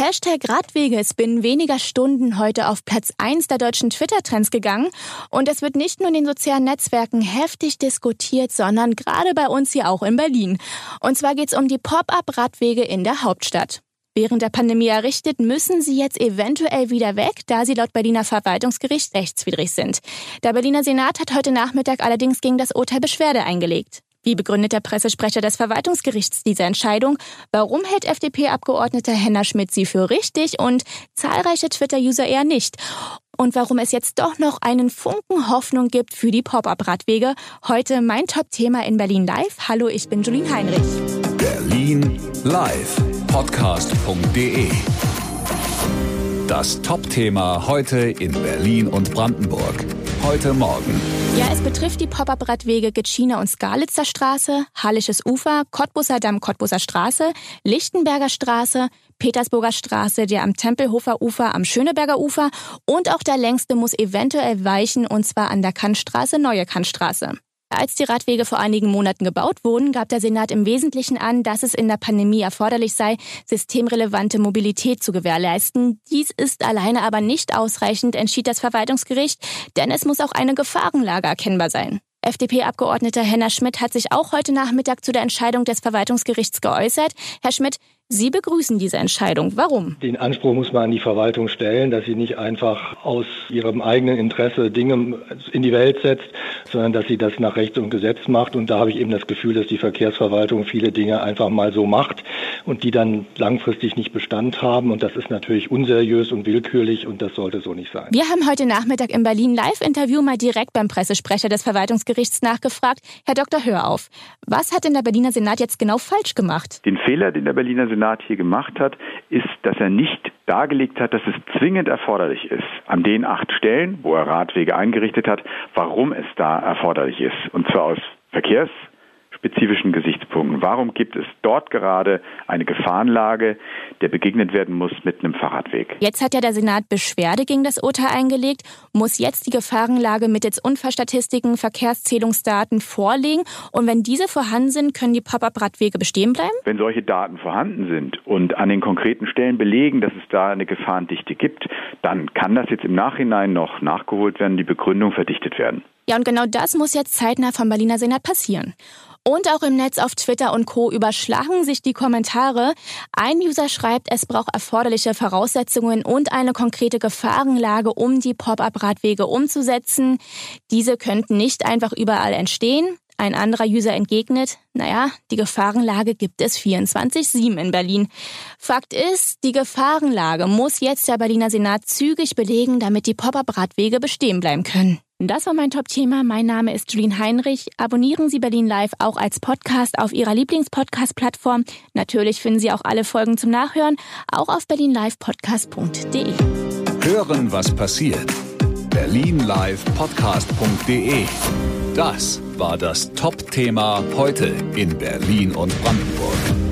Hashtag Radwege ist binnen weniger Stunden heute auf Platz 1 der deutschen Twitter-Trends gegangen. Und es wird nicht nur in den sozialen Netzwerken heftig diskutiert, sondern gerade bei uns hier auch in Berlin. Und zwar geht es um die Pop-up-Radwege in der Hauptstadt. Während der Pandemie errichtet, müssen sie jetzt eventuell wieder weg, da sie laut Berliner Verwaltungsgericht rechtswidrig sind. Der Berliner Senat hat heute Nachmittag allerdings gegen das Urteil Beschwerde eingelegt. Wie begründet der Pressesprecher des Verwaltungsgerichts diese Entscheidung? Warum hält FDP-Abgeordneter Henner Schmidt sie für richtig und zahlreiche Twitter-User eher nicht? Und warum es jetzt doch noch einen Funken Hoffnung gibt für die Pop-up-Radwege? Heute mein Top-Thema in Berlin Live. Hallo, ich bin Julien Heinrich. Berlin Live podcast.de. Das Top-Thema heute in Berlin und Brandenburg. Heute Morgen. Ja, es betrifft die Pop-up-Radwege Getschiner und Skalitzer Straße, Hallisches Ufer, Cottbuser Damm, Cottbuser Straße, Lichtenberger Straße, Petersburger Straße, der am Tempelhofer Ufer, am Schöneberger Ufer und auch der längste muss eventuell weichen und zwar an der Kantstraße, Neue Kantstraße. Als die Radwege vor einigen Monaten gebaut wurden, gab der Senat im Wesentlichen an, dass es in der Pandemie erforderlich sei, systemrelevante Mobilität zu gewährleisten. Dies ist alleine aber nicht ausreichend, entschied das Verwaltungsgericht, denn es muss auch eine Gefahrenlage erkennbar sein. FDP-Abgeordneter Henner Schmidt hat sich auch heute Nachmittag zu der Entscheidung des Verwaltungsgerichts geäußert. Herr Schmidt, Sie begrüßen diese Entscheidung. Warum? Den Anspruch muss man an die Verwaltung stellen, dass sie nicht einfach aus ihrem eigenen Interesse Dinge in die Welt setzt, sondern dass sie das nach Recht und Gesetz macht. Und da habe ich eben das Gefühl, dass die Verkehrsverwaltung viele Dinge einfach mal so macht und die dann langfristig nicht Bestand haben. Und das ist natürlich unseriös und willkürlich und das sollte so nicht sein. Wir haben heute Nachmittag im Berlin Live-Interview mal direkt beim Pressesprecher des Verwaltungsgerichts nachgefragt. Herr Dr. Hör auf. Was hat denn der Berliner Senat jetzt genau falsch gemacht? Den Fehler, den der Berliner Senat Senat hier gemacht hat, ist, dass er nicht dargelegt hat, dass es zwingend erforderlich ist, an den acht Stellen, wo er Radwege eingerichtet hat, warum es da erforderlich ist. Und zwar aus Verkehrs- spezifischen Gesichtspunkten. Warum gibt es dort gerade eine Gefahrenlage, der begegnet werden muss mit einem Fahrradweg? Jetzt hat ja der Senat Beschwerde gegen das Urteil eingelegt, muss jetzt die Gefahrenlage mittels Unfallstatistiken, Verkehrszählungsdaten vorlegen und wenn diese vorhanden sind, können die Pop-up-Radwege bestehen bleiben? Wenn solche Daten vorhanden sind und an den konkreten Stellen belegen, dass es da eine Gefahrendichte gibt, dann kann das jetzt im Nachhinein noch nachgeholt werden, die Begründung verdichtet werden. Ja, und genau das muss jetzt zeitnah vom Berliner Senat passieren. Und auch im Netz auf Twitter und Co. überschlagen sich die Kommentare. Ein User schreibt, es braucht erforderliche Voraussetzungen und eine konkrete Gefahrenlage, um die Pop-up-Radwege umzusetzen. Diese könnten nicht einfach überall entstehen. Ein anderer User entgegnet, naja, die Gefahrenlage gibt es 24-7 in Berlin. Fakt ist, die Gefahrenlage muss jetzt der Berliner Senat zügig belegen, damit die Pop-up-Radwege bestehen bleiben können. Das war mein Top-Thema. Mein Name ist Julien Heinrich. Abonnieren Sie Berlin Live auch als Podcast auf Ihrer Lieblingspodcast-Plattform. Natürlich finden Sie auch alle Folgen zum Nachhören, auch auf berlinlivepodcast.de. Hören, was passiert. Berlinlivepodcast.de. Das war das Top-Thema heute in Berlin und Brandenburg.